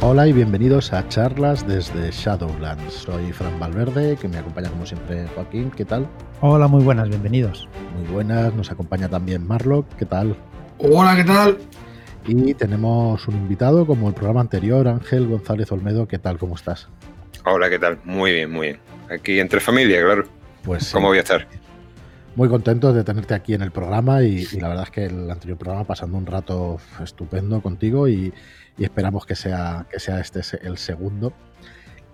Hola y bienvenidos a charlas desde Shadowlands. Soy Fran Valverde, que me acompaña como siempre Joaquín. ¿Qué tal? Hola, muy buenas, bienvenidos. Muy buenas, nos acompaña también Marlock. ¿Qué tal? Hola, ¿qué tal? Y tenemos un invitado como el programa anterior, Ángel González Olmedo. ¿Qué tal? ¿Cómo estás? Hola, ¿qué tal? Muy bien, muy bien. Aquí entre familia, claro. Pues ¿Cómo voy a estar? Muy contento de tenerte aquí en el programa y, y, la verdad es que el anterior programa pasando un rato estupendo contigo y, y esperamos que sea, que sea este el segundo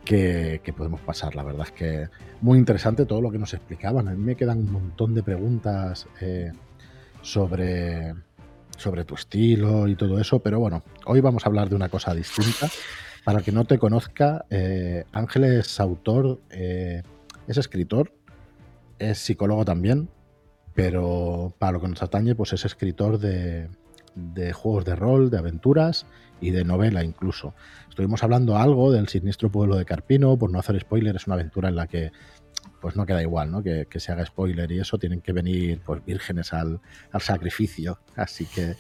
que, que, podemos pasar. La verdad es que muy interesante todo lo que nos explicaban. A mí me quedan un montón de preguntas eh, sobre, sobre tu estilo y todo eso, pero bueno, hoy vamos a hablar de una cosa distinta. Para el que no te conozca, eh, Ángel es autor, eh, es escritor, es psicólogo también, pero para lo que nos atañe, pues es escritor de, de juegos de rol, de aventuras y de novela incluso. Estuvimos hablando algo del siniestro pueblo de Carpino, por no hacer spoiler, es una aventura en la que pues no queda igual, ¿no? Que, se haga spoiler y eso, tienen que venir pues vírgenes al, al sacrificio, así que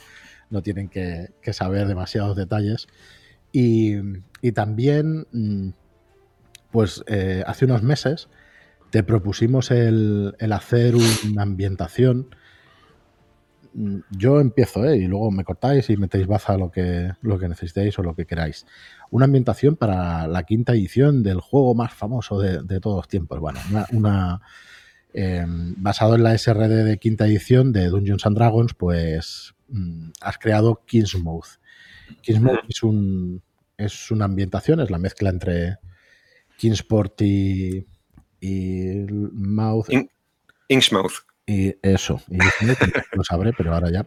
no tienen que, saber demasiados detalles. Y, y también, pues eh, hace unos meses te propusimos el, el hacer una ambientación yo empiezo, ¿eh? y luego me cortáis y metéis baza lo que, lo que necesitéis o lo que queráis. Una ambientación para la quinta edición del juego más famoso de, de todos los tiempos. Bueno, una, una eh, basado en la SRD de quinta edición de Dungeons and Dragons, pues mm, has creado Kingsmouth. Kingsmouth es, un, es una ambientación, es la mezcla entre Kingsport y, y Mouth. In, Inksmouth. Y eso, y lo sabré, pero ahora ya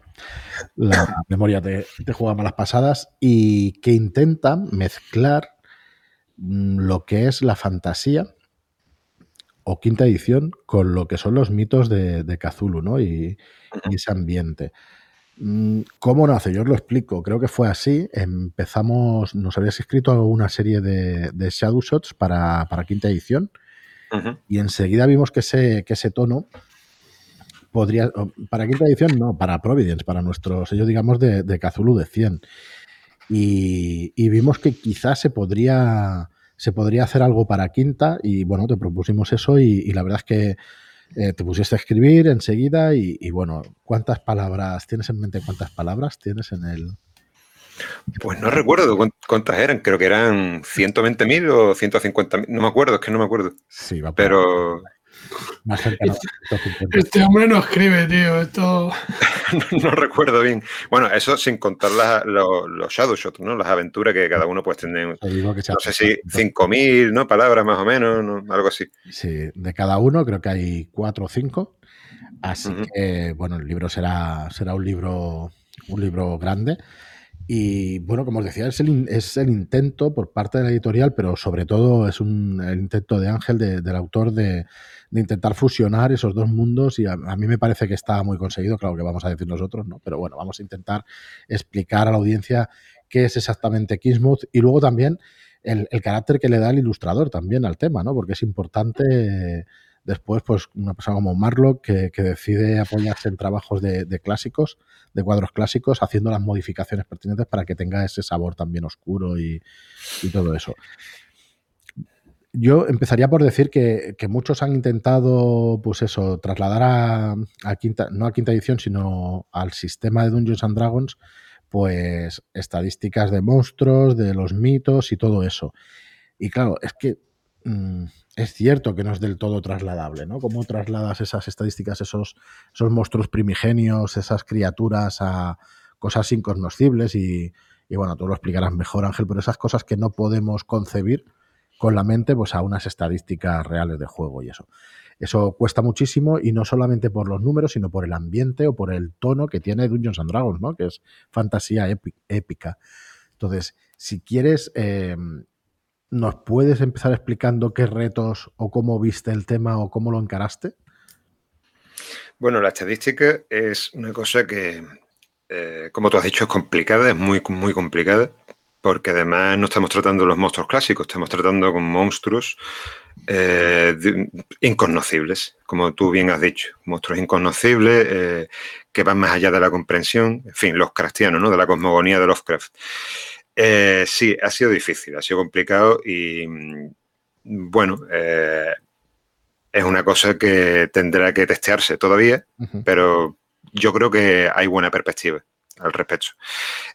la memoria te, te, juega malas pasadas y que intenta mezclar lo que es la fantasía o quinta edición con lo que son los mitos de, de Cthulhu, ¿no? Y, y, ese ambiente. ¿Cómo nace? Yo os lo explico. Creo que fue así. Empezamos, nos habías escrito una serie de, de Shadow Shots para, para quinta edición uh -huh. y enseguida vimos que ese, que ese tono podría, para quinta edición no, para Providence, para nuestro sello, digamos, de, de Cthulhu de 100. Y, y, vimos que quizás se podría, se podría hacer algo para quinta y bueno, te propusimos eso y, y la verdad es que eh, te pusiste a escribir enseguida y, y, bueno, ¿cuántas palabras tienes en mente? ¿Cuántas palabras tienes en el...? Pues no recuerdo cuántas eran, creo que eran 120.000 o 150.000, no me acuerdo, es que no me acuerdo. Sí, va pero... Más cercano, este hombre no escribe, tío. Esto. no, no, recuerdo bien. Bueno, eso sin contar la, los, los shadow shots, ¿no? Las aventuras que cada uno pues tiene. No sé si 5.000 ¿no? palabras más o menos, ¿no? algo así. Sí, de cada uno creo que hay cuatro o cinco. Así uh -huh. que, bueno, el libro será, será un libro un libro grande. Y bueno, como os decía, es el, es el, intento por parte de la editorial, pero sobre todo es un, el intento de Ángel, de, del autor, de, de, intentar fusionar esos dos mundos. Y a, mí me parece que está muy conseguido, claro que vamos a decir nosotros, ¿no? Pero bueno, vamos a intentar explicar a la audiencia qué es exactamente Kismuth y luego también el, el carácter que le da el ilustrador también al tema, ¿no? Porque es importante. Después, pues una persona como Marlock que, que decide apoyarse en trabajos de, de, clásicos, de cuadros clásicos, haciendo las modificaciones pertinentes para que tenga ese sabor también oscuro y, y todo eso. Yo empezaría por decir que, muchos han intentado, pues eso, trasladar a, a, quinta, no a quinta edición, sino al sistema de Dungeons and Dragons, pues estadísticas de monstruos, de los mitos y todo eso. Y claro, es que mmm, es cierto que no es del todo trasladable, ¿no? ¿Cómo trasladas esas estadísticas, esos, esos monstruos primigenios, esas criaturas a cosas incognoscibles? Y, y, bueno, tú lo explicarás mejor, Ángel, pero esas cosas que no podemos concebir con la mente, pues a unas estadísticas reales de juego y eso. Eso cuesta muchísimo y no solamente por los números, sino por el ambiente o por el tono que tiene Dungeons and Dragons, ¿no? Que es fantasía épica. Entonces, si quieres, eh, ¿Nos puedes empezar explicando qué retos o cómo viste el tema o cómo lo encaraste? Bueno, la estadística es una cosa que, eh, como tú has dicho, es complicada, es muy, muy complicada, porque además no estamos tratando los monstruos clásicos, estamos tratando con monstruos eh, de, incognoscibles, como tú bien has dicho, monstruos incognoscibles eh, que van más allá de la comprensión, en fin, los cristianos, ¿no? de la cosmogonía de Lovecraft. Eh, sí, ha sido difícil, ha sido complicado y mm, bueno, eh, es una cosa que tendrá que testearse todavía, pero yo creo que hay buena perspectiva al respecto.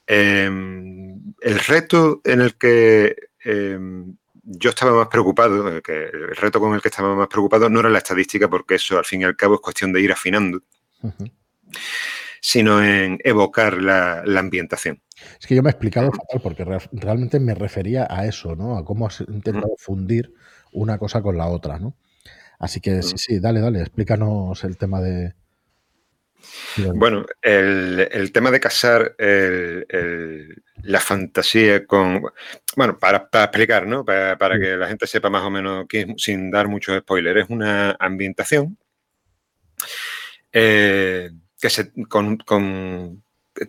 Em, el reto en el que em, yo estaba más preocupado, el, reto con el que estaba más preocupado no era la estadística, porque eso al fin y al cabo es cuestión de ir afinando, sino en evocar la, ambientación. Es que yo me he explicado fatal, porque realmente me refería a eso, ¿no? A cómo has intentado fundir una cosa con la otra, ¿no? Así que sí, sí, dale, dale, explícanos el tema de, bueno, el, tema de casar la fantasía con. Bueno, para, explicar, ¿no? Para, que la gente sepa más o menos, sin dar muchos spoilers, es una ambientación eh, que se, con,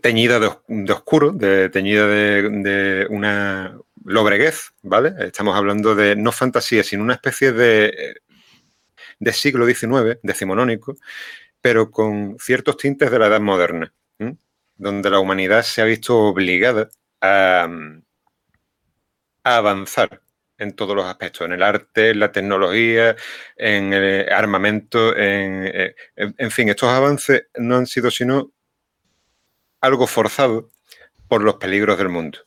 teñida de, oscuro, de, teñida de, una lobreguez, ¿vale? Estamos hablando de no fantasía, sino una especie de, de siglo XIX, decimonónico, pero con ciertos tintes de la edad moderna, donde la humanidad se ha visto obligada a, avanzar en todos los aspectos, en el arte, en la tecnología, en el armamento, en, eh, fin, estos avances no han sido sino algo forzado por los peligros del mundo.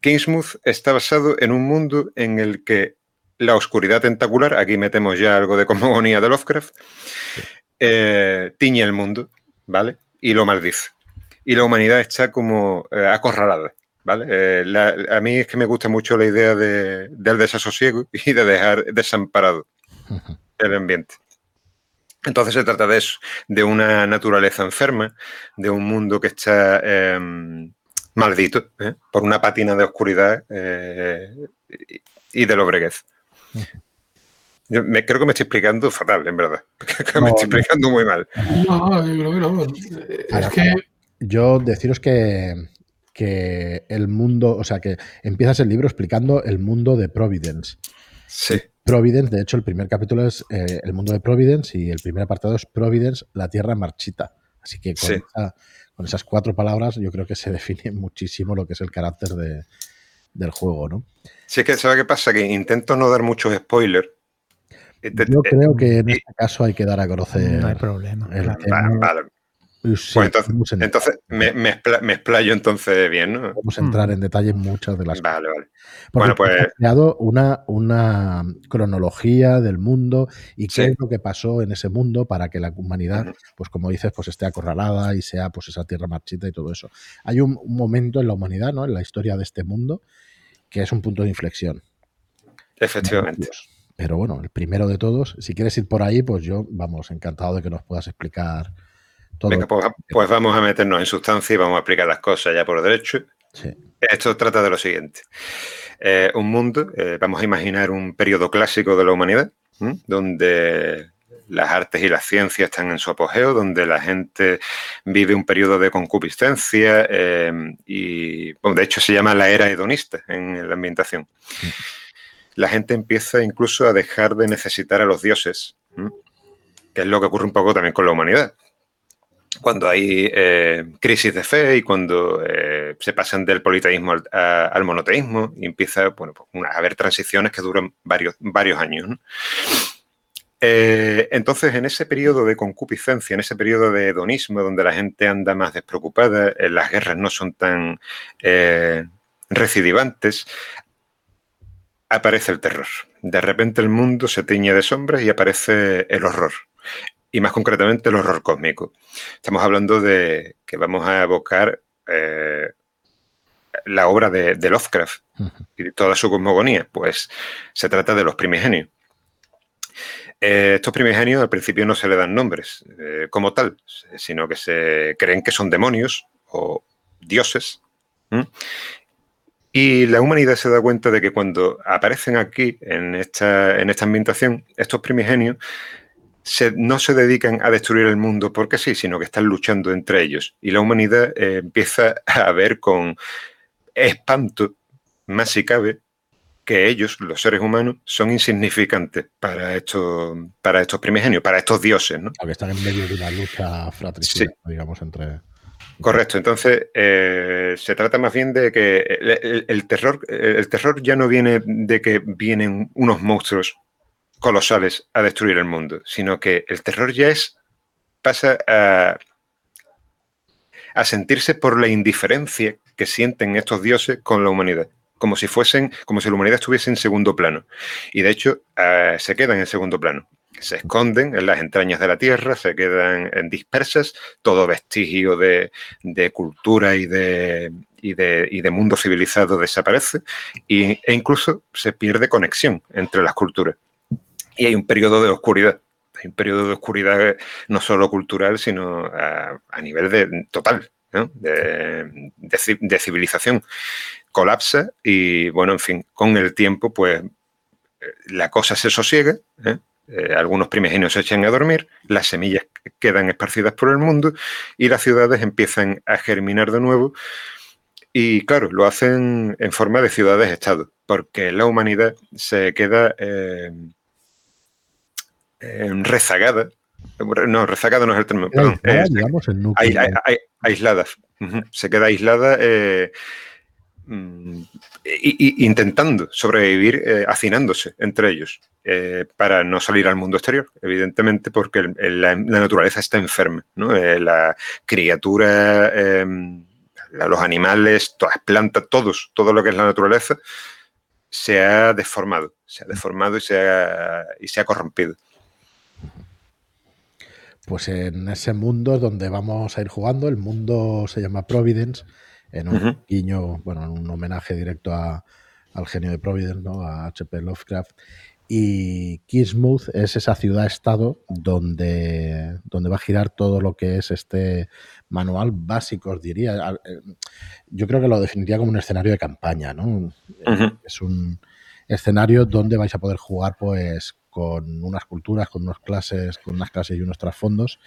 Kingsmouth está basado en un mundo en el que la oscuridad tentacular, aquí metemos ya algo de cosmogonía de Lovecraft, eh, tiñe el mundo, ¿vale? Y lo maldice. Y la humanidad está como eh, acorralada, ¿vale? Eh, a mí es que me gusta mucho la idea del desasosiego y de dejar desamparado el ambiente. Entonces se trata de eso, de una naturaleza enferma, de un mundo que está em, maldito por una patina de oscuridad y de lobreguez. Yo me, creo que me estoy explicando fatal, en verdad. me estoy explicando muy mal. No, yo creo que Es que... Yo deciros que, que el mundo, o sea, que empiezas el libro explicando el mundo de Providence. Sí. Providence, de hecho, el primer capítulo es eh, el mundo de Providence y el primer apartado es Providence, la tierra marchita. Así que con, con esas cuatro palabras yo creo que se define muchísimo lo que es el carácter de, del juego, ¿no? Sí, es que ¿sabe qué pasa? Que intento no dar muchos spoilers. Yo creo que en este caso hay que dar a conocer. No hay problema. Pues entonces, me, me, explayo entonces bien, ¿no? Vamos a entrar en detalle en muchas de las Vale, vale. bueno, pues. Ha creado una, una cronología del mundo y qué es lo que pasó en ese mundo para que la humanidad, pues como dices, pues esté acorralada y sea pues esa tierra marchita y todo eso. Hay un, momento en la humanidad, ¿no? En la historia de este mundo, que es un punto de inflexión. Efectivamente. Pero bueno, el primero de todos, si quieres ir por ahí, pues yo, vamos, encantado de que nos puedas explicar Venga, pues, pues, vamos a meternos en sustancia y vamos a explicar las cosas ya por derecho. Esto trata de lo siguiente. Eh, un mundo, eh, vamos a imaginar un periodo clásico de la humanidad, donde las artes y las ciencias están en su apogeo, donde la gente vive un periodo de concupiscencia eh, y, de hecho, se llama la era hedonista en la ambientación. La gente empieza incluso a dejar de necesitar a los dioses, que es lo que ocurre un poco también con la humanidad cuando hay eh, crisis de fe y cuando eh, se pasan del politeísmo al, monoteísmo y empieza bueno, pues, a haber transiciones que duran varios, varios años. Eh, entonces, en ese periodo de concupiscencia, en ese periodo de hedonismo, donde la gente anda más despreocupada, las guerras no son tan recidivantes, aparece el terror. De repente el mundo se tiñe de sombras y aparece el horror y más concretamente el horror cósmico. Estamos hablando de que vamos a evocar eh, la obra de, Lovecraft y toda su cosmogonía. Pues se trata de los primigenios. Eh, estos primigenios al principio no se le dan nombres eh, como tal, sino que se creen que son demonios o dioses. Y la humanidad se da cuenta de que cuando aparecen aquí, en esta, en esta ambientación, estos primigenios no se dedican a destruir el mundo porque sí, sino que están luchando entre ellos. Y la humanidad eh, empieza a ver con espanto, más si cabe, que ellos, los seres humanos, son insignificantes para estos, para estos primigenios, para estos dioses. ¿no? Que están en medio de una lucha fratricida, digamos, entre... Correcto, entonces eh, se trata más bien de que el, terror, el terror ya no viene de que vienen unos monstruos colosales a destruir el mundo, sino que el terror ya es pasa a, a sentirse por la indiferencia que sienten estos dioses con la humanidad como si fuesen, como si la humanidad estuviese en segundo plano. Y de hecho, eh, se quedan en segundo plano se esconden en las entrañas de la tierra, se quedan en dispersas, todo vestigio de, cultura y de, y de, mundo civilizado desaparece e incluso se pierde conexión entre las culturas. Y hay un periodo de oscuridad. Hay un periodo de oscuridad no solo cultural, sino a, nivel de, total, de, de, civilización. Colapsa y, bueno, en fin, con el tiempo, pues la cosa se sosiega, ¿eh? Eh, algunos primigenios se echan a dormir, las semillas quedan esparcidas por el mundo y las ciudades empiezan a germinar de nuevo. Y claro, lo hacen en forma de ciudades-estado, porque la humanidad se queda eh, rezagada. No, rezagada no es el término, perdón. aislada. Se queda aislada eh, Mm, intentando sobrevivir eh, hacinándose entre ellos eh, para no salir al mundo exterior, evidentemente porque la, naturaleza está enferma. Eh, la criatura, em, los animales, todas las plantas, todos, todo lo que es la naturaleza se ha deformado, se ha deformado y se ha, y se ha corrompido. Pues en ese mundo donde vamos a ir jugando, el mundo se llama Providence en un guiño, bueno, en un homenaje directo al genio de Providence, ¿no? a H.P. Lovecraft. Y Kismuth es esa ciudad-estado donde, donde va a girar todo lo que es este manual básico, os diría. Eh, yo creo que lo definiría como un escenario de campaña, ¿no? Es un escenario donde vais a poder jugar pues con unas culturas, con unas clases, con unas clases y unos trasfondos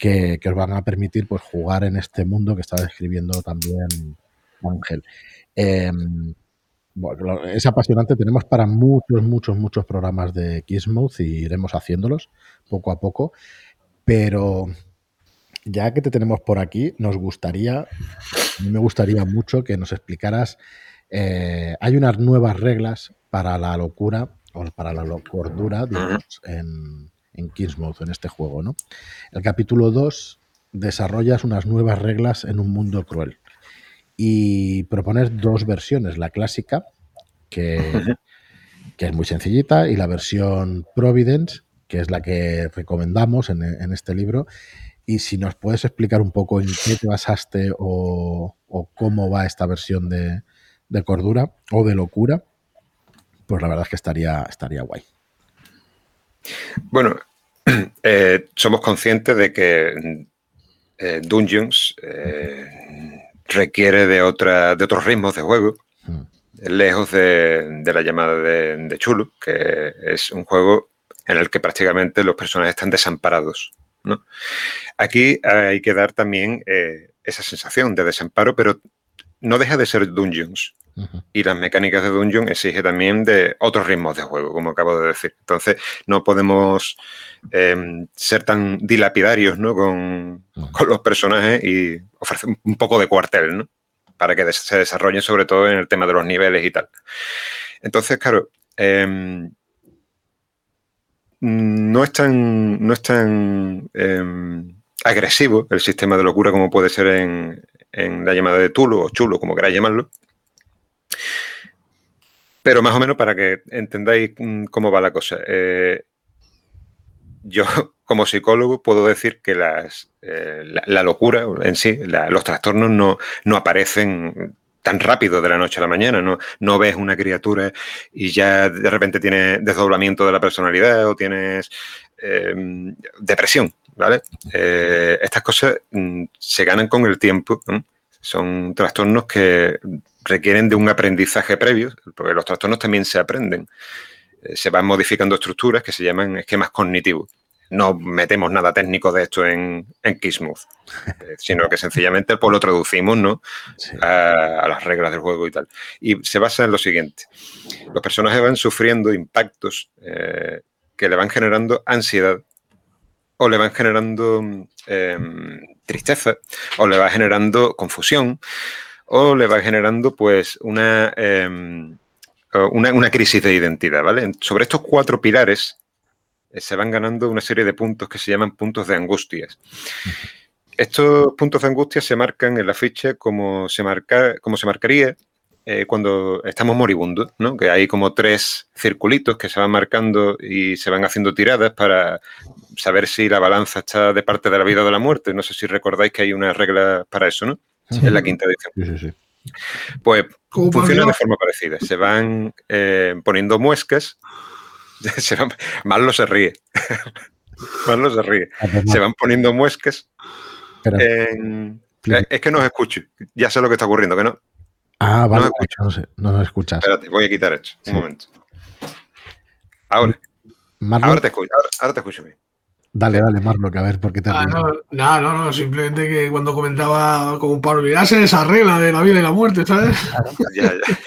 que, os van a permitir pues, jugar en este mundo que estaba describiendo también Ángel. Em, bueno, es apasionante, tenemos para muchos, muchos, muchos programas de Kismuth y iremos haciéndolos poco a poco, pero ya que te tenemos por aquí, nos gustaría, a mí me gustaría mucho que nos explicaras, eh, hay unas nuevas reglas para la locura o para la cordura, digamos, en, en Kingsmouth, en este juego. ¿no? El capítulo 2 desarrollas unas nuevas reglas en un mundo cruel y propones dos versiones, la clásica, que, que es muy sencillita, y la versión Providence, que es la que recomendamos en, este libro. Y si nos puedes explicar un poco en qué te basaste o, cómo va esta versión de, de, cordura o de locura, pues la verdad es que estaría, estaría guay. Bueno, eh, somos conscientes de que eh, Dungeons eh, requiere de, otra, de otros ritmos de juego, hmm. lejos de, la llamada de, de, Chulu, que es un juego en el que prácticamente los personajes están desamparados. Aquí hay que dar también esa sensación de desamparo, pero no deja de ser Dungeons. Y las mecánicas de Dungeon exige también de otros ritmos de juego, como acabo de decir. Entonces, no podemos em, ser tan dilapidarios ¿no? con, los personajes y ofrecer un poco de cuartel, ¿no? Para que se desarrollen sobre todo en el tema de los niveles y tal. Entonces, claro, em, no es tan, no es tan em, agresivo el sistema de locura como puede ser en, en la llamada de Tulu o Chulo, como queráis llamarlo. Pero más o menos para que entendáis mm, cómo va la cosa. Eh, yo, como psicólogo, puedo decir que las, eh, la, locura en sí, los trastornos no, no, aparecen tan rápido de la noche a la mañana. No, no ves una criatura y ya de repente tienes desdoblamiento de la personalidad o tienes em, depresión. ¿vale? Eh, estas cosas mm, se ganan con el tiempo. Son trastornos que requieren de un aprendizaje previo, porque los trastornos también se aprenden. Eh, se van modificando estructuras que se llaman esquemas cognitivos. No metemos nada técnico de esto en, en Kismuth, eh, sino que sencillamente pues, lo traducimos ¿no? A, las reglas del juego y tal. Y se basa en lo siguiente. Los personajes van sufriendo impactos eh, que le van generando ansiedad o le van generando em, tristeza, o le va generando confusión, o le va generando pues una, em, una, una, crisis de identidad, ¿vale? Sobre estos cuatro pilares eh, se van ganando una serie de puntos que se llaman puntos de angustias. Estos puntos de angustia se marcan en la ficha como se, marca, como se marcaría eh, cuando estamos moribundos, ¿no? Que hay como tres circulitos que se van marcando y se van haciendo tiradas para saber si la balanza está de parte de la vida o de la muerte. No sé si recordáis que hay una regla para eso, ¿no? En la quinta edición. Sí, sí, sí. Pues funciona de forma parecida. Se van eh, poniendo muescas. Se van, Marlo se ríe. Marlo se ríe. Se van poniendo muescas. En, es que no os escucho. Ya sé lo que está ocurriendo, que no. Ah, vale, no, no sé, no nos escuchas. Espérate, voy a quitar esto, un momento. Ahora. Ahora te escucho, ahora, te escucho bien. Dale, dale, Marlock, a ver por qué te ah, no, no, no, no, simplemente que cuando comentaba como para olvidarse esa regla de la vida y la muerte, ¿sabes? ya, ya.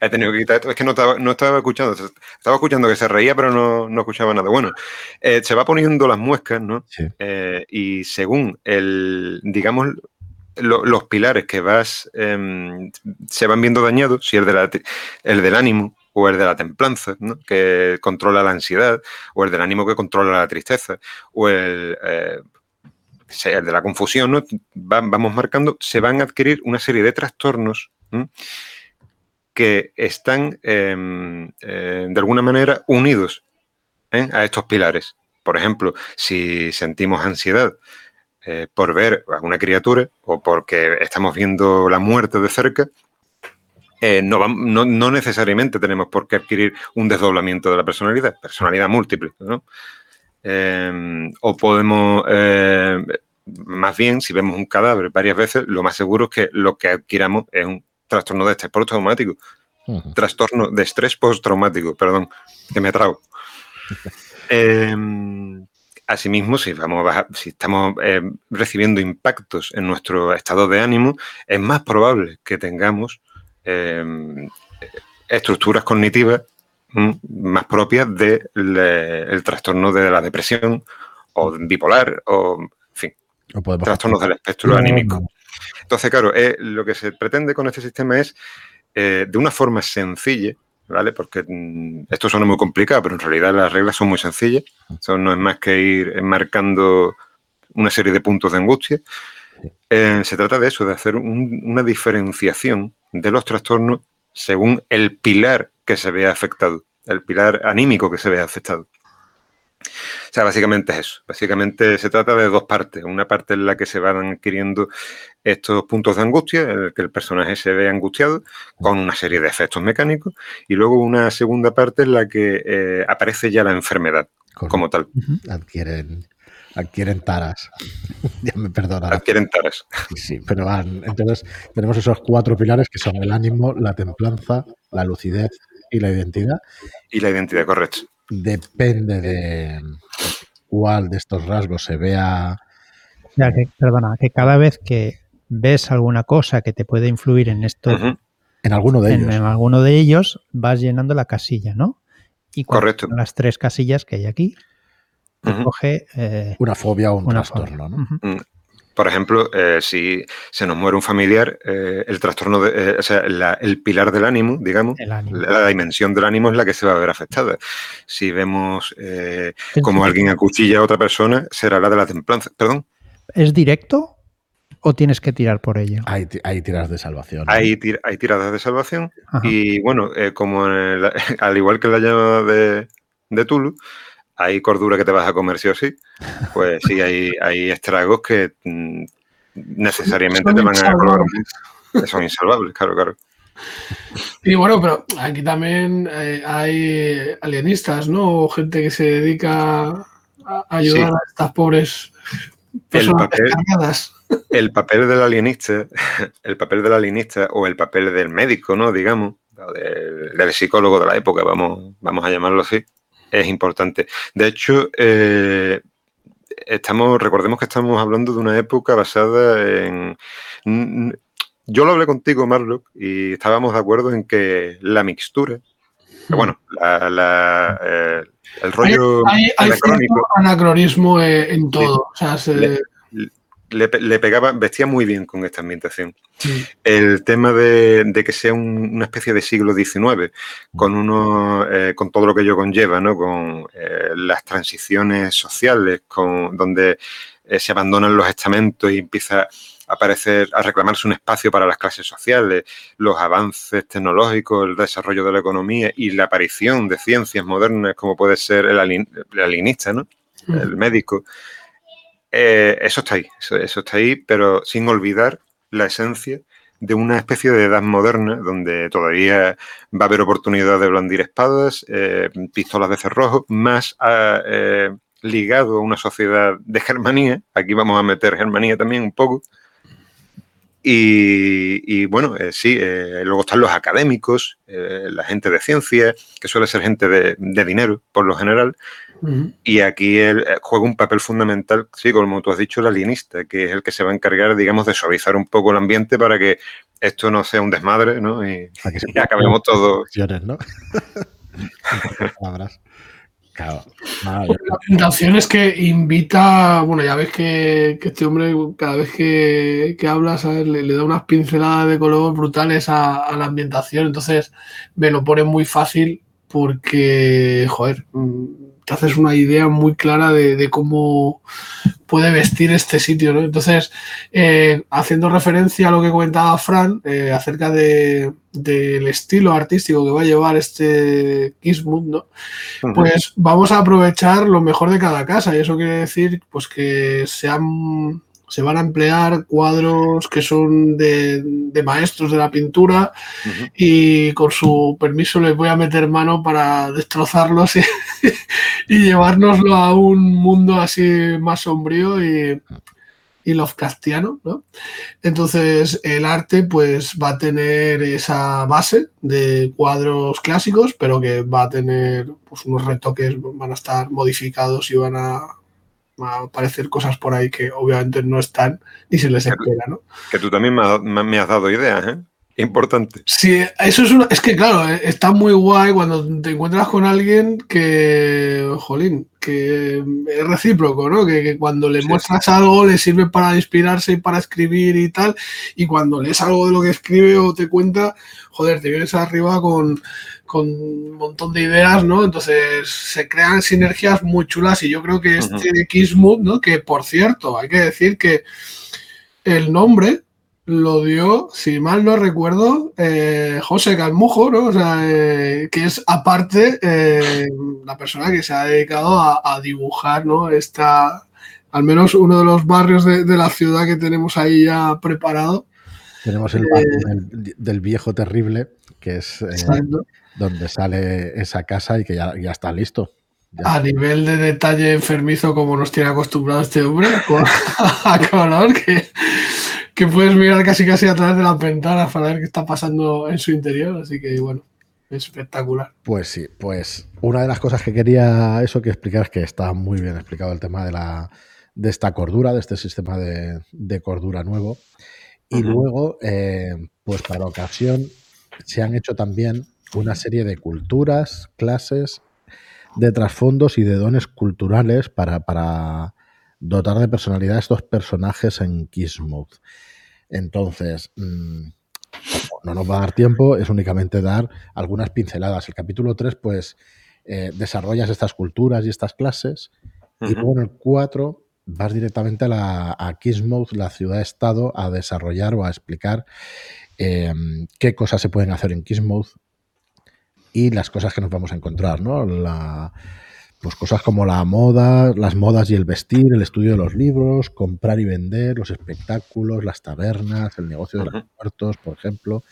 He tenido que quitar esto, es que no estaba, no estaba escuchando, estaba escuchando que se reía, pero no, no escuchaba nada. Bueno, eh, se va poniendo las muescas, ¿no? Sí. Eh, y según el, digamos, los pilares que vas em, se van viendo dañados, si el, de el del ánimo o el de la templanza, que controla la ansiedad, o el del ánimo que controla la tristeza, o el, eh, de la confusión, ¿no? vamos marcando, se van a adquirir una serie de trastornos que están em, eh, de alguna manera unidos ¿eh? a estos pilares. Por ejemplo, si sentimos ansiedad, por ver a una criatura o porque estamos viendo la muerte de cerca, eh, no, no, necesariamente tenemos por qué adquirir un desdoblamiento de la personalidad, personalidad múltiple, ¿no? Eh, o podemos, más bien, si vemos un cadáver varias veces, lo más seguro es que lo que adquiramos es un trastorno de estrés postraumático. Trastorno de estrés postraumático, perdón, que me trago. Asimismo, si, vamos si estamos eh, recibiendo impactos en nuestro estado de ánimo, es más probable que tengamos em, estructuras cognitivas más propias del trastorno de la depresión o bipolar o, en fin, trastornos del espectro anímico. Entonces, claro, eh, lo que se pretende con este sistema es, eh, de una forma sencilla, ¿vale? Porque mm, esto suena muy complicado, pero en realidad las reglas son muy sencillas. Eso no es más que ir marcando una serie de puntos de angustia. Eh, se trata de eso, de hacer una diferenciación de los trastornos según el pilar que se vea afectado, el pilar anímico que se vea afectado. O sea, básicamente es eso. Básicamente se trata de dos partes. Una parte en la que se van adquiriendo estos puntos de angustia, en el que el personaje se ve angustiado con una serie de efectos mecánicos, y luego una segunda parte en la que eh, aparece ya la enfermedad como tal. Adquieren, adquieren taras. ya me perdonarás. Adquieren taras. Sí, pero van. Entonces tenemos esos cuatro pilares que son el ánimo, la templanza, la lucidez y la identidad. Y la identidad, correcto depende de cuál de estos rasgos se vea. Ya que, perdona, que cada vez que ves alguna cosa que te puede influir en esto, en alguno de ellos, en alguno de ellos vas llenando la casilla, ¿no? Y Correcto. las tres casillas que hay aquí, coge eh, una fobia o un trastorno, ¿no? Por ejemplo, eh, si se nos muere un familiar, eh, el trastorno, de, eh, o sea, el pilar del ánimo, digamos, la dimensión del ánimo es la que se va a ver afectada. Si vemos como alguien acuchilla a otra persona, será la de la templanza. Perdón. ¿Es directo o tienes que tirar por ello? Hay, tiradas de salvación. Hay, hay, tiradas de salvación y bueno, como al igual que la llama de, de Tulu, hay cordura que te vas a comer sí o sí, pues sí, hay, hay estragos que mm, necesariamente te van a colocar son insalvables, claro, claro. Y bueno, pero aquí también eh, hay alienistas, ¿no? O gente que se dedica a ayudar a estas pobres personas el papel, el papel del alienista, el papel del alienista o el papel del médico, ¿no? Digamos, del, del psicólogo de la época, vamos, vamos a llamarlo así, es importante. De hecho, eh, estamos, recordemos que estamos hablando de una época basada en. Yo lo hablé contigo, Marlock, y estábamos de acuerdo en que la mixtura, bueno, eh, el rollo hay, anacronismo eh, en todo. le, pegaba, vestía muy bien con esta ambientación. El tema de, que sea una especie de siglo XIX, con uno, eh, con todo lo que ello conlleva, ¿no? Con eh, las transiciones sociales, con donde eh, se abandonan los estamentos y empieza a aparecer, a reclamarse un espacio para las clases sociales, los avances tecnológicos, el desarrollo de la economía y la aparición de ciencias modernas como puede ser el, alienista, ¿no? El médico. Eh, eso está ahí, eso, está ahí, pero sin olvidar la esencia de una especie de edad moderna donde todavía va a haber oportunidad de blandir espadas, eh, pistolas de cerrojo, más eh, ligado a una sociedad de Germanía. Aquí vamos a meter Germanía también un poco. Y, bueno, sí, luego están los académicos, la gente de ciencia, que suele ser gente de dinero por lo general, y aquí él eh, juega un papel fundamental, sí, como tú has dicho, el alienista, que es el que se va a encargar, digamos, de suavizar un poco el ambiente para que esto no sea un desmadre, ¿no? Y, acabemos todos. ¿no? Claro. la es que invita, bueno, ya ves que, este hombre cada vez que, que habla le, da unas pinceladas de color brutales a, a, la ambientación, entonces me lo pone muy fácil porque, joder, haces una idea muy clara de, cómo puede vestir este sitio. ¿no? Entonces, eh, haciendo referencia a lo que comentaba Fran eh, acerca del estilo artístico que va a llevar este Kismut, ¿no? pues vamos a aprovechar lo mejor de cada casa. Y eso quiere decir pues, que sean se van a emplear cuadros que son de, maestros de la pintura y con su permiso les voy a meter mano para destrozarlos y, llevárnoslo a un mundo así más sombrío y, y Lovecraftiano, ¿no? Entonces el arte pues va a tener esa base de cuadros clásicos, pero que va a tener pues, unos retoques, van a estar modificados y van a a aparecer cosas por ahí que obviamente no están ni se les espera, ¿no? Que tú también me, has dado ideas, ¿eh? Importante. Sí, eso es una, es que claro, eh, está muy guay cuando te encuentras con alguien que, jolín, que es recíproco, ¿no? Que, cuando le muestras algo le sirve para inspirarse y para escribir y tal, y cuando lees algo de lo que escribe o te cuenta, joder, te vienes arriba con, con un montón de ideas, ¿no? Entonces se crean sinergias muy chulas y yo creo que este Kismood, ¿no? Que por cierto, hay que decir que el nombre lo dio, si mal no recuerdo, eh, José Calmujo, ¿no? O sea, eh, que es aparte eh, la persona que se ha dedicado a, dibujar, ¿no? Esta, al menos uno de los barrios de, la ciudad que tenemos ahí ya preparado. Tenemos el barrio del, viejo terrible, que es donde sale esa casa y que ya, está listo. A nivel de detalle enfermizo como nos tiene acostumbrado este hombre, a color, que, que, puedes mirar casi casi a través de la ventana para ver qué está pasando en su interior. Así que bueno, espectacular. Pues sí, pues una de las cosas que quería eso que explicar es que está muy bien explicado el tema de la de esta cordura, de este sistema de, cordura nuevo. Y luego, eh, pues para ocasión, se han hecho también una serie de culturas, clases, de trasfondos y de dones culturales para, dotar de personalidad a estos personajes en Kismuth. Entonces, mm, no nos va a dar tiempo, es únicamente dar algunas pinceladas. El capítulo 3, pues, eh, desarrollas estas culturas y estas clases, y luego en el 4 vas directamente a, la, a Kismuth, la ciudad-estado, a desarrollar o a explicar em, qué cosas se pueden hacer en Kismuth, y las cosas que nos vamos a encontrar, ¿no? La, pues cosas como la moda, las modas y el vestir, el estudio de los libros, comprar y vender, los espectáculos, las tabernas, el negocio de los muertos, por ejemplo.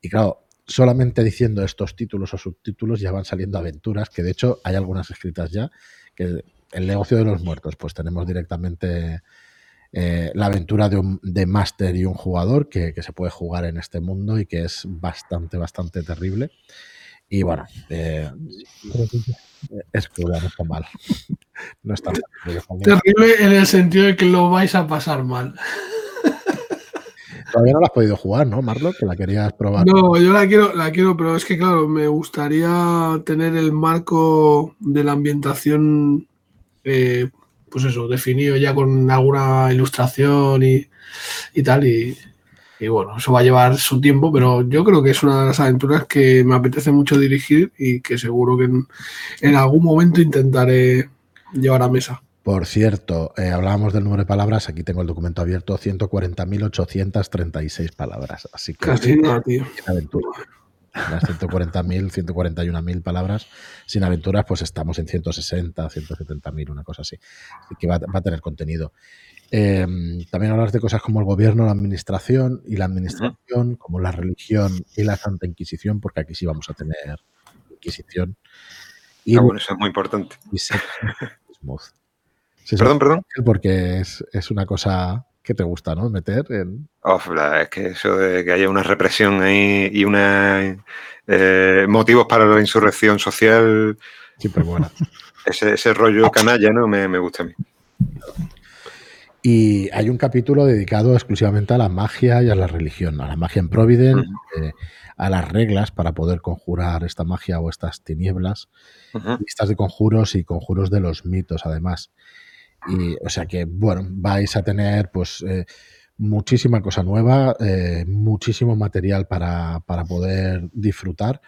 Y claro, solamente diciendo estos títulos o subtítulos ya van saliendo aventuras, que de hecho hay algunas escritas ya, que el negocio de los muertos, pues tenemos directamente eh, la aventura de un de máster y un jugador que, que, se puede jugar en este mundo y que es bastante, bastante terrible. Y bueno, eh, es cruel, no está mal. No está mal. Terrible en el sentido de que lo vais a pasar mal. Todavía no la has podido jugar, ¿no, Marlo? Que la querías probar. No, yo la quiero, la quiero, pero es que claro, me gustaría tener el marco de la ambientación eh, pues eso, definido ya con alguna ilustración y, tal. Y, bueno, eso va a llevar su tiempo, pero yo creo que es una de las aventuras que me apetece mucho dirigir y que seguro que en, algún momento intentaré llevar a mesa. Por cierto, eh, hablábamos del número de palabras, aquí tengo el documento abierto, 140.836 palabras. Así que... Casi nada, tío. Aventura las 140.000, 141.000 palabras. Sin aventuras, pues estamos en 160, 170.000, una cosa así. Así que va, a tener contenido. Em, también hablar de cosas como el gobierno, la administración y la administración, como la religión y la Santa Inquisición, porque aquí sí vamos a tener Inquisición. Y, ah, bueno, eso es muy importante. perdón, perdón. Porque es, es una cosa que te gusta, ¿no? Meter en... Oh, es que eso de que haya una represión ahí y una eh, motivos para la insurrección social... Siempre buena. Ese, ese rollo canalla, ¿no? Me, gusta a mí. Y hay un capítulo dedicado exclusivamente a la magia y a la religión, a la magia en Providence, eh, a las reglas para poder conjurar esta magia o estas tinieblas, listas de conjuros y conjuros de los mitos, además. Y, o sea que, bueno, vais a tener pues eh, muchísima cosa nueva, eh, muchísimo material para, poder disfrutar.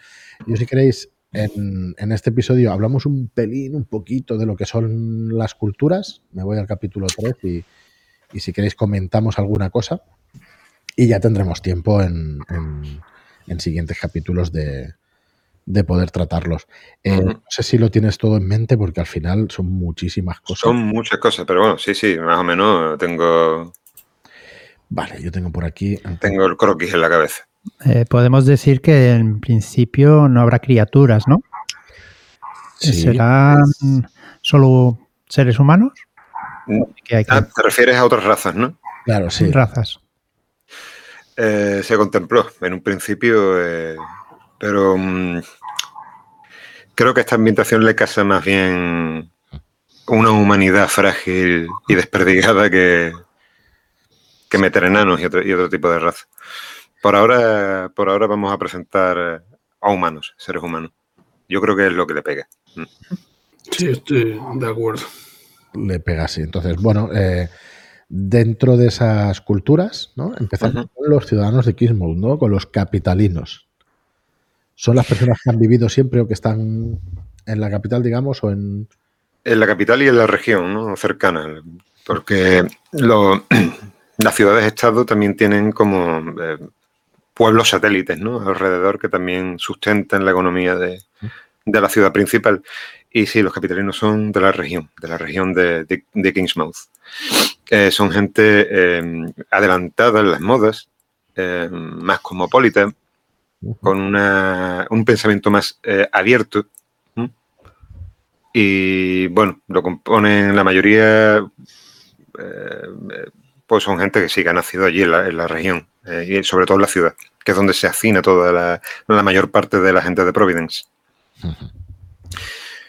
Y si queréis, en, en, este episodio hablamos un pelín, un poquito de lo que son las culturas. Me voy al capítulo 3 y, y si queréis comentamos alguna cosa. Y ya tendremos tiempo en, en siguientes capítulos de, de poder tratarlos. Eh, no sé si lo tienes todo en mente porque al final son muchísimas cosas. Son muchas cosas, pero bueno, sí, sí, más o menos tengo... Vale, yo tengo por aquí... Tengo el croquis en la cabeza. Eh, podemos decir que en principio no habrá criaturas, ¿no? ¿Serán solo seres humanos? Ah, te refieres a otras razas, ¿no? Claro, sí. Razas. Eh, se contempló en un principio, pero mm, creo que esta ambientación le casa más bien una humanidad frágil y desperdigada que, que meter enanos y otro, y otro tipo de raza. Por ahora, por ahora vamos a presentar a humanos, seres humanos. Yo creo que es lo que le pega. Mm. Sí, estoy de acuerdo. Le pega, sí. Entonces, bueno, eh, dentro de esas culturas, ¿no? Empezamos con los ciudadanos de Kismouth, ¿no? Con los capitalinos son las personas que han vivido siempre o que están en la capital, digamos, o en... En la capital y en la región, ¿no? Cercana. Porque las ciudades-estado también tienen como eh, pueblos satélites, ¿no? Alrededor que también sustentan la economía de, la ciudad principal. Y sí, los capitalinos son de la región, de la región de, de, Kingsmouth. Eh, son gente eh, adelantada en las modas, más cosmopolita, con un pensamiento más eh, abierto. Y bueno, lo componen la mayoría, eh, pues son gente que sí que ha nacido allí en la, región, eh, y sobre todo en la ciudad, que es donde se afina toda la, mayor parte de la gente de Providence.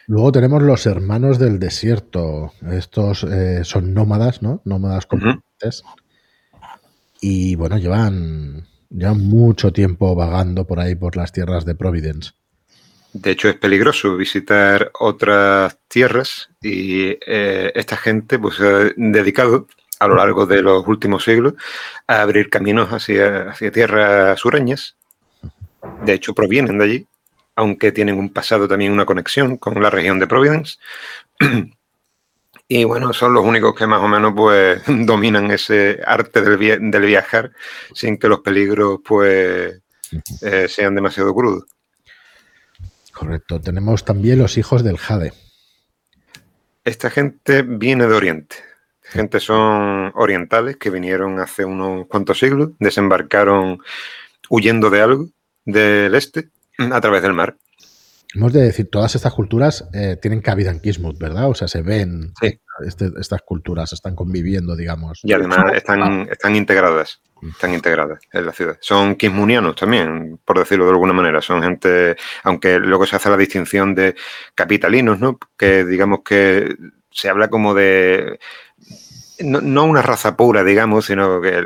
Luego tenemos los hermanos del desierto. Estos son nómadas, ¿no? Nómadas competentes. Y bueno, llevan ya mucho tiempo vagando por ahí por las tierras de Providence. De hecho, es peligroso visitar otras tierras y eh, esta gente pues, se ha dedicado a lo largo de los últimos siglos a abrir caminos hacia, hacia tierras sureñas. De hecho, provienen de allí, aunque tienen un pasado también, una conexión con la región de Providence. Y bueno, son los únicos que más o menos pues dominan ese arte del, viajar sin que los peligros pues eh, sean demasiado crudos. Correcto. Tenemos también los hijos del Jade. Esta gente viene de Oriente. Gente son orientales que vinieron hace unos cuantos siglos, desembarcaron huyendo de algo del este a través del mar. Hemos de decir, todas estas culturas eh, tienen cabida en Kismut, ¿verdad? O sea, se ven este, estas culturas, están conviviendo, digamos. Y además están, están integradas, están integradas en la ciudad. Son kismunianos también, por decirlo de alguna manera. Son gente, aunque luego se hace la distinción de capitalinos, ¿no? Que digamos que se habla como de, no, una raza pura, digamos, sino que...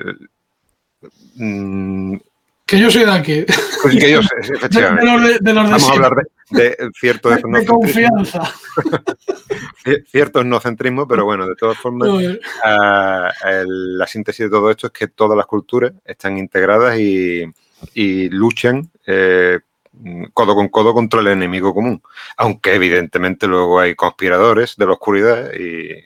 Mm, que yo soy de aquí. Pues que yo sé, efectivamente. De, los de, vamos, a hablar de, de cierto de confianza. cierto etnocentrismo, pero bueno, de todas formas, ah, la síntesis de todo esto es que todas las culturas están integradas y, luchan eh, codo con codo contra el enemigo común. Aunque evidentemente luego hay conspiradores de la oscuridad y,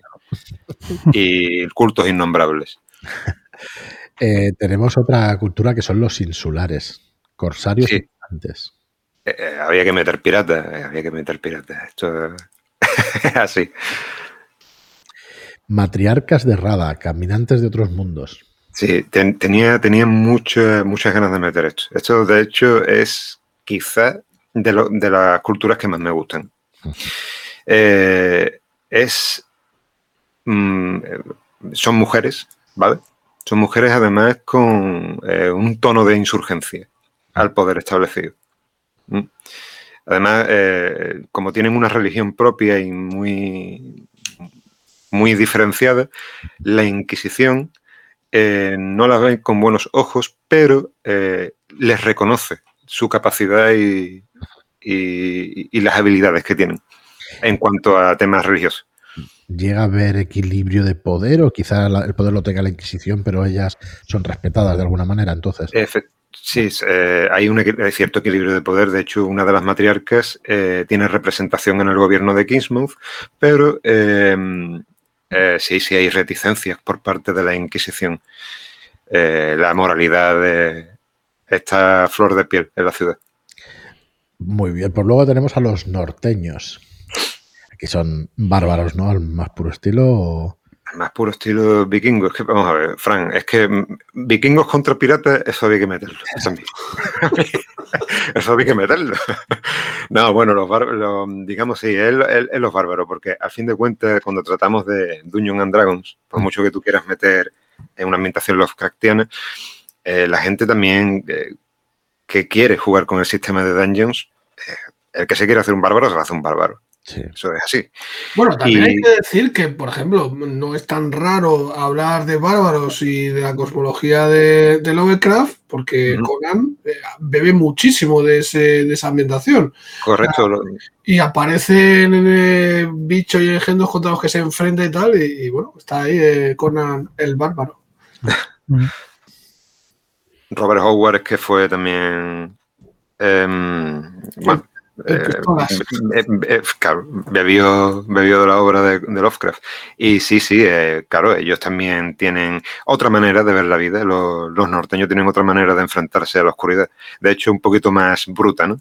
y cultos innombrables. Eh, tenemos otra cultura que son los insulares, corsarios y antes. Eh, eh, había que meter piratas, había que meter piratas. Esto es así. Matriarcas de Rada, caminantes de otros mundos. Sí, tenía, tenía muchas ganas de meter esto. Esto, de hecho, es quizá de, de las culturas que más me gustan. es. Mm, son mujeres, ¿vale? Son mujeres además con eh, un tono de insurgencia al poder establecido. ¿Mm? Además, eh, como tienen una religión propia y muy, muy diferenciada, la Inquisición eh, no la ve con buenos ojos, pero les reconoce su capacidad y, y, las habilidades que tienen en cuanto a temas religiosos llega a haber equilibrio de poder o quizá el poder lo tenga la Inquisición, pero ellas son respetadas de alguna manera, entonces. sí, eh, hay un cierto equilibrio de poder. De hecho, una de las matriarcas eh, tiene representación en el gobierno de Kingsmouth, pero em, eh, sí, sí hay reticencias por parte de la Inquisición. la moralidad está flor de piel en la ciudad. Muy bien, pues luego tenemos a los norteños que son bárbaros, ¿no? Al más puro estilo. Al más puro estilo vikingos. Que, vamos a ver, Fran, es que vikingos contra piratas, eso había que meterlo. Eso, había que meterlo. no, bueno, los bárbaros, digamos, sí, es, los bárbaros, porque al fin de cuentas, cuando tratamos de Dungeons and Dragons, por mucho que tú quieras meter en una ambientación Lovecraftiana, eh, la gente también eh, que quiere jugar con el sistema de Dungeons, eh, el que se quiere hacer un bárbaro se va a hacer un bárbaro. Sí. Eso es así. Bueno, también hay que decir que, por ejemplo, no es tan raro hablar de bárbaros y de la cosmología de, Lovecraft, porque Conan eh, bebe muchísimo de, esa ambientación. Correcto. y aparecen eh, bichos y engendros contra los que se enfrenta y tal, y, bueno, está ahí eh, Conan el bárbaro. Robert Howard, que fue también. Em, bueno, eh, eh, eh, bebió, de la obra de, Lovecraft. Y sí, sí, claro, ellos también tienen otra manera de ver la vida. Los, norteños tienen otra manera de enfrentarse a la oscuridad. De hecho, un poquito más bruta, ¿no?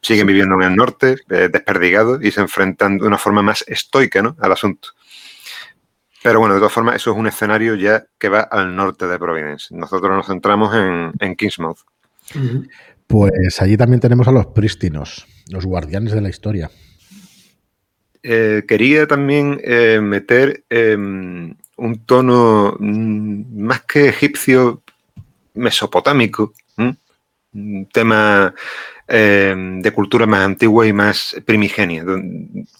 siguen viviendo en el norte, desperdigados, y se enfrentan de una forma más estoica ¿no? al asunto. Pero bueno, de todas formas, eso es un escenario ya que va al norte de Providence. Nosotros nos centramos en, en Kingsmouth. Pues allí también tenemos a los prístinos, los guardianes de la historia. Eh, quería también eh, meter em, un tono mm, más que egipcio, mesopotámico, un tema em, de cultura más antigua y más primigenia,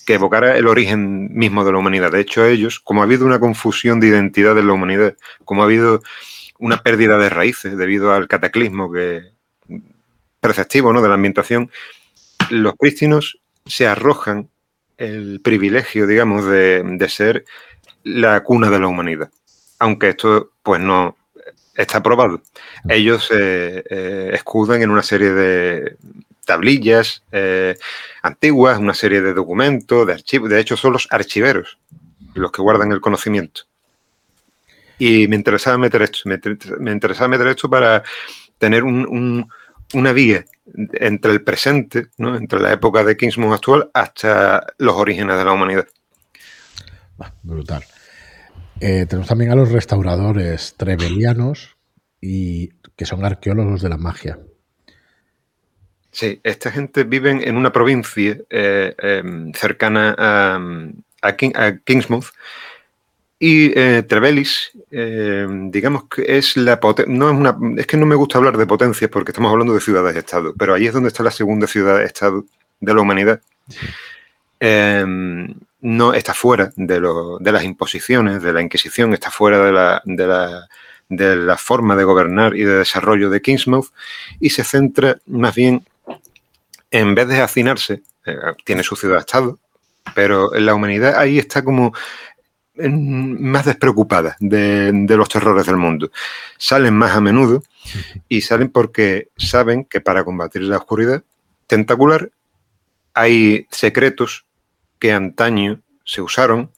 que evocara el origen mismo de la humanidad. De hecho, ellos, como ha habido una confusión de identidad en la humanidad, como ha habido una pérdida de raíces debido al cataclismo que, perceptivo ¿no? de la ambientación, los prístinos se arrojan el privilegio, digamos, de, ser la cuna de la humanidad. Aunque esto, pues, no está probado. Ellos se eh, escudan en una serie de tablillas eh, antiguas, una serie de documentos, de archivos. De hecho, son los archiveros los que guardan el conocimiento. Y me interesaba meter esto, me, interesaba meter esto para tener un una vía entre el presente, ¿no? entre la época de Kingsmouth actual, hasta los orígenes de la humanidad. brutal. Eh, tenemos también a los restauradores trebelianos y que son arqueólogos de la magia. Sí, esta gente vive en una provincia eh, em, cercana a, a, Kingsmouth y eh, Trevelis, eh, digamos que es la no es una es que no me gusta hablar de potencias porque estamos hablando de ciudades-estado, pero ahí es donde está la segunda ciudad-estado de la humanidad. Em, no está fuera de, de, las imposiciones, de la Inquisición, está fuera de la, de, la, de la forma de gobernar y de desarrollo de Kingsmouth y se centra más bien en vez de hacinarse, eh, tiene su ciudad-estado, pero la humanidad ahí está como más despreocupada de, los terrores del mundo. Salen más a menudo y salen porque saben que para combatir la oscuridad tentacular hay secretos que antaño se usaron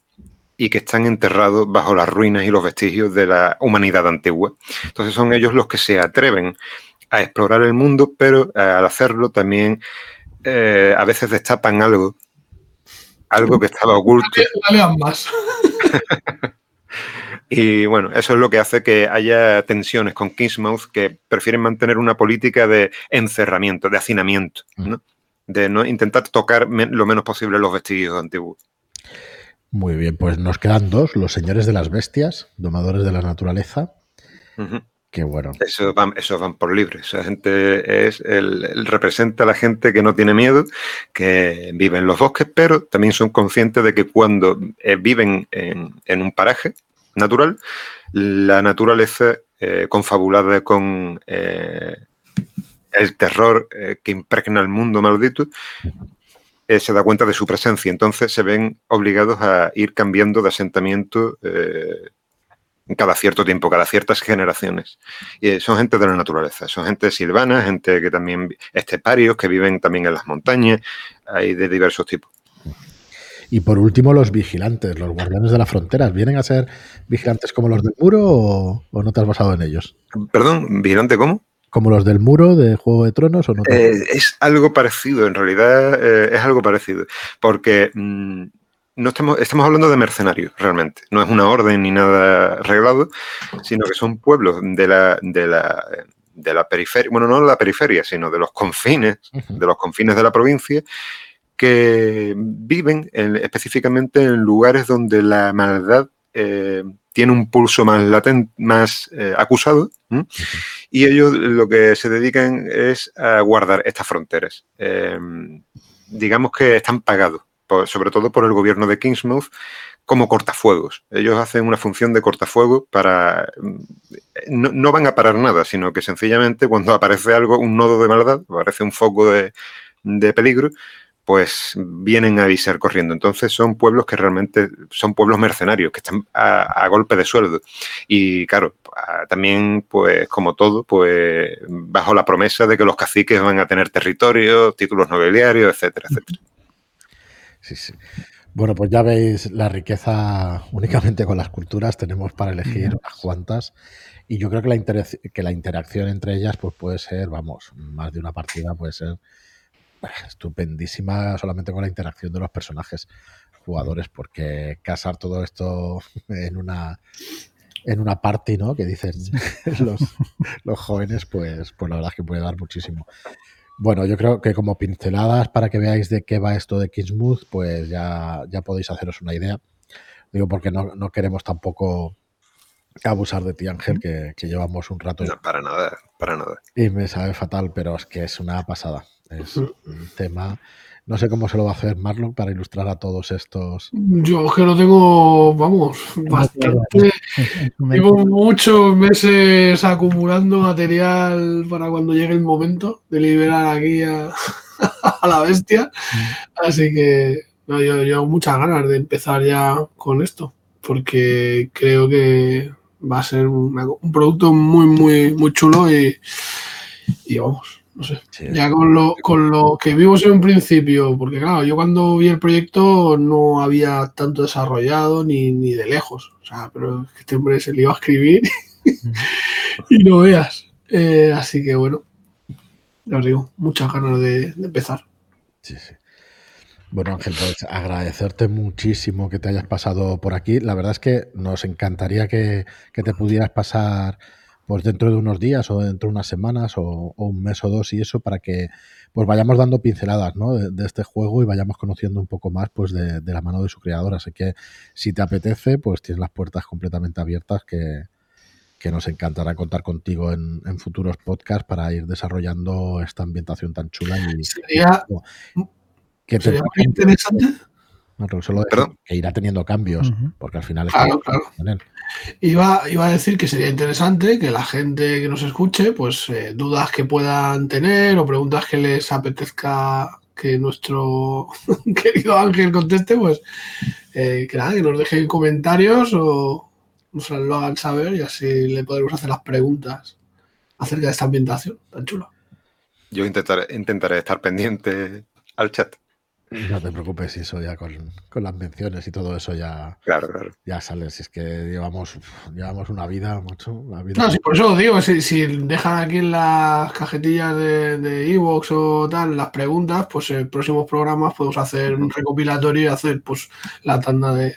y que están enterrados bajo las ruinas y los vestigios de la humanidad antigua. Entonces son ellos los que se atreven a explorar el mundo, pero eh, al hacerlo también eh, a veces destapan algo, algo que estaba oculto. y bueno, eso es lo que hace que haya tensiones con Kingsmouth que prefieren mantener una política de encerramiento, de hacinamiento, mm. de no intentar tocar lo menos posible los vestigios antiguos. Muy bien, pues nos quedan dos, los señores de las bestias, domadores de la naturaleza. Que bueno. Eso van, van por libre. Esa gente es el, representa a la gente que no tiene miedo, que vive en los bosques, pero también son conscientes de que cuando eh, viven en, un paraje natural, la naturaleza eh, confabulada con eh, el terror que impregna el mundo maldito, se da cuenta de su presencia. Entonces se ven obligados a ir cambiando de asentamiento cada cierto tiempo, cada ciertas generaciones. Y son gente de la naturaleza, son gente silvana, gente que también, esteparios, que viven también en las montañas, hay de diversos tipos. Y por último, los vigilantes, los guardianes de las fronteras, ¿vienen a ser vigilantes como los del muro o, no te has basado en ellos? Perdón, ¿vigilante cómo? ¿Como los del muro de Juego de Tronos o no? Eh, es algo parecido, en realidad eh, es algo parecido, porque mm, no estamos, estamos hablando de mercenarios, realmente. No es una orden ni nada arreglado, sino que son pueblos de la, de la, de la periferia, bueno, no de la periferia, sino de los confines, de los confines de la provincia, que viven específicamente en lugares donde la maldad eh, tiene un pulso más latente, más eh, acusado, y ellos lo que se dedican es a guardar estas fronteras. Eh, digamos que están pagados sobre todo por el gobierno de Kingsmouth, como cortafuegos. Ellos hacen una función de cortafuego para... Mm, no, van a parar nada, sino que sencillamente cuando aparece algo, un nodo de maldad, aparece un foco de, peligro, pues vienen a avisar corriendo. Entonces son pueblos que realmente son pueblos mercenarios, que están a, golpe de sueldo. Y claro, también, pues como todo, pues bajo la promesa de que los caciques van a tener territorios, títulos nobiliarios, etcétera, etcétera. Sí, sí. Bueno, pues ya veis la riqueza únicamente con las culturas, tenemos para elegir unas cuantas y yo creo que la, que la interacción entre ellas pues puede ser, vamos, más de una partida puede ser estupendísima solamente con la interacción de los personajes jugadores porque casar todo esto en una en una party, ¿no? Que dicen los, los jóvenes, pues, pues la verdad es que puede dar muchísimo. Bueno, yo creo que como pinceladas para que veáis de qué va esto de Kingsmouth, pues ya, ya podéis haceros una idea. Digo, porque no, no queremos tampoco abusar de ti, Ángel, que, que, llevamos un rato. No, para nada, para nada. Y me sabe fatal, pero es que es una pasada. Es un tema no sé cómo se lo va a hacer Marlon para ilustrar a todos estos. Yo que lo tengo, vamos, bastante. Llevo muchos meses acumulando material para cuando llegue el momento de liberar aquí a, la bestia. Así que yo, yo tengo muchas ganas de empezar ya con esto, porque creo que va a ser un producto muy, muy, muy chulo y, y vamos no sé. ya con lo, con lo que vimos en un principio, porque claro, yo cuando vi el proyecto no había tanto desarrollado ni, de lejos. O sea, pero este hombre se le iba a escribir y no veas. Eh, así que bueno, ya os digo, muchas ganas de, empezar. Sí, sí. Bueno, Ángel, pues agradecerte muchísimo que te hayas pasado por aquí. La verdad es que nos encantaría que, que te pudieras pasar pues dentro de unos días o dentro de unas semanas o, un mes o dos y eso para que pues vayamos dando pinceladas ¿no? de, este juego y vayamos conociendo un poco más pues de, la mano de su creador. Así que si te apetece, pues tienes las puertas completamente abiertas que, nos encantará contar contigo en, futuros podcasts para ir desarrollando esta ambientación tan chula. Y, sería, que sería muy interesante Solo que irá teniendo cambios, porque al final es claro, claro. Iba, iba, a decir que sería interesante que la gente que nos escuche, pues eh, dudas que puedan tener o preguntas que les apetezca que nuestro querido Ángel conteste, pues eh, que nada, que nos dejen comentarios o nos lo hagan saber y así le podremos hacer las preguntas acerca de esta ambientación tan chula. Yo intentaré, intentaré estar pendiente al chat. No te preocupes, si eso ya con, las menciones y todo eso ya, claro, claro. ya sale. Si es que llevamos, llevamos una vida, mucho. Una vida no, si por eso lo digo, si, dejan aquí en las cajetillas de Evox o tal las preguntas, pues en próximos programas podemos hacer un recopilatorio y hacer pues la tanda de,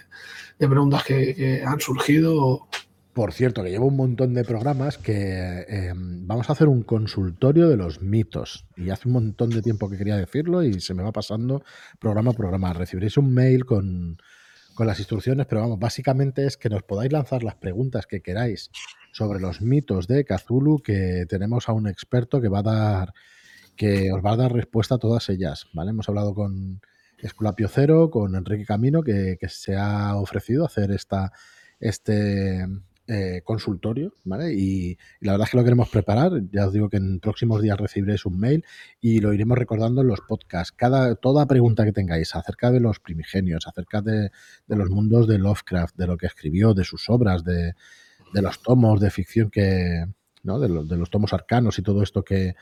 preguntas que, que han surgido por cierto, que llevo un montón de programas que em, vamos a hacer un consultorio de los mitos. Y hace un montón de tiempo que quería decirlo y se me va pasando programa a programa. Recibiréis un mail con, las instrucciones, pero vamos, básicamente es que nos podáis lanzar las preguntas que queráis sobre los mitos de Cthulhu, que tenemos a un experto que va a dar, que os va a dar respuesta a todas ellas. ¿vale? Hemos hablado con Esculapio Cero, con Enrique Camino, que, que se ha ofrecido hacer esta, este eh, consultorio, ¿vale? Y, la verdad es que lo queremos preparar. Ya os digo que en próximos días recibiréis un mail y lo iremos recordando en los podcasts. Cada, toda pregunta que tengáis acerca de los primigenios, acerca de, los mundos de Lovecraft, de lo que escribió, de sus obras, de, los tomos de ficción que, ¿no? De, los tomos arcanos y todo esto que,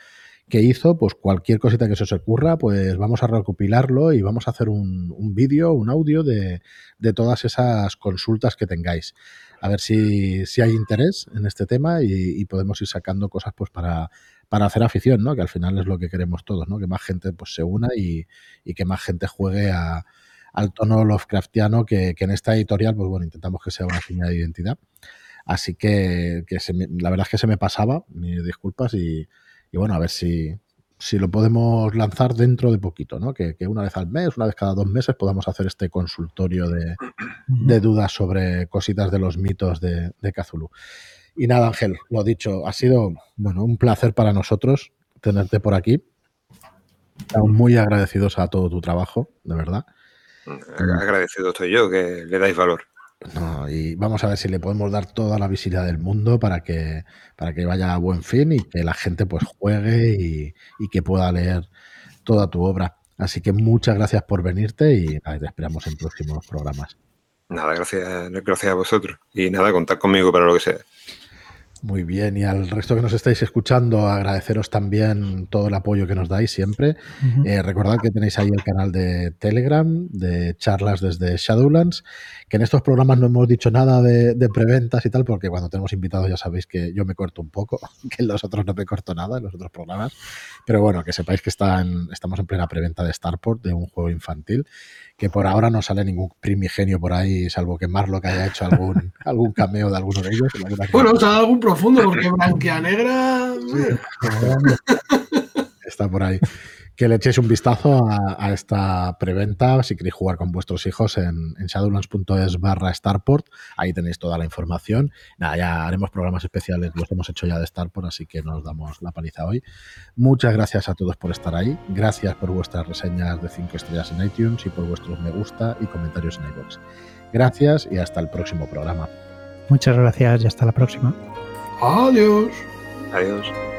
que hizo, pues cualquier cosita que se os ocurra, pues vamos a recopilarlo y vamos a hacer un, un vídeo, un audio de, de, todas esas consultas que tengáis a ver si, hay interés en este tema y, podemos ir sacando cosas pues para, para hacer afición, ¿no? Que al final es lo que queremos todos, ¿no? Que más gente pues se una y, que más gente juegue al tono Lovecraftiano que, que, en esta editorial, pues bueno, intentamos que sea una señal de identidad. Así que, la verdad es que se me pasaba, mis disculpas, y, y bueno, a ver si, si lo podemos lanzar dentro de poquito, ¿no? Que, una vez al mes, una vez cada dos meses podamos hacer este consultorio de, dudas sobre cositas de los mitos de, de Cthulhu. Y nada, Ángel, lo dicho, ha sido bueno, un placer para nosotros tenerte por aquí. Estamos muy agradecidos a todo tu trabajo, de verdad. Agradecido estoy yo, que le dais valor. No, y vamos a ver si le podemos dar toda la visibilidad del mundo para que, para que vaya a buen fin y que la gente pues juegue y, que pueda leer toda tu obra. Así que muchas gracias por venirte y te esperamos en próximos programas. Nada, gracias, gracias a vosotros. Y nada, contad conmigo para lo que sea. Muy bien, y al resto que nos estáis escuchando, agradeceros también todo el apoyo que nos dais siempre. Eh, recordad que tenéis ahí el canal de Telegram, de charlas desde Shadowlands, que en estos programas no hemos dicho nada de, preventas y tal, porque cuando tenemos invitados ya sabéis que yo me corto un poco, que en los otros no me corto nada, en los otros programas. Pero bueno, que sepáis que estamos en plena preventa de Starport, de un juego infantil, que por ahora no sale ningún primigenio por ahí, salvo que Marlo que haya hecho algún, algún cameo de alguno de ellos. Bueno, o sea, algún profundo, porque Blanquea Negra... está por ahí que le echéis un vistazo a, esta preventa si queréis jugar con vuestros hijos en, shadowlands.es barra Starport. Ahí tenéis toda la información. Nada, ya haremos programas especiales, los hemos hecho ya de Starport, así que nos damos la paliza hoy. Muchas gracias a todos por estar ahí. Gracias por vuestras reseñas de 5 estrellas en iTunes y por vuestros me gusta y comentarios en iVoox. Gracias y hasta el próximo programa. Muchas gracias y hasta la próxima. Adiós. Adiós.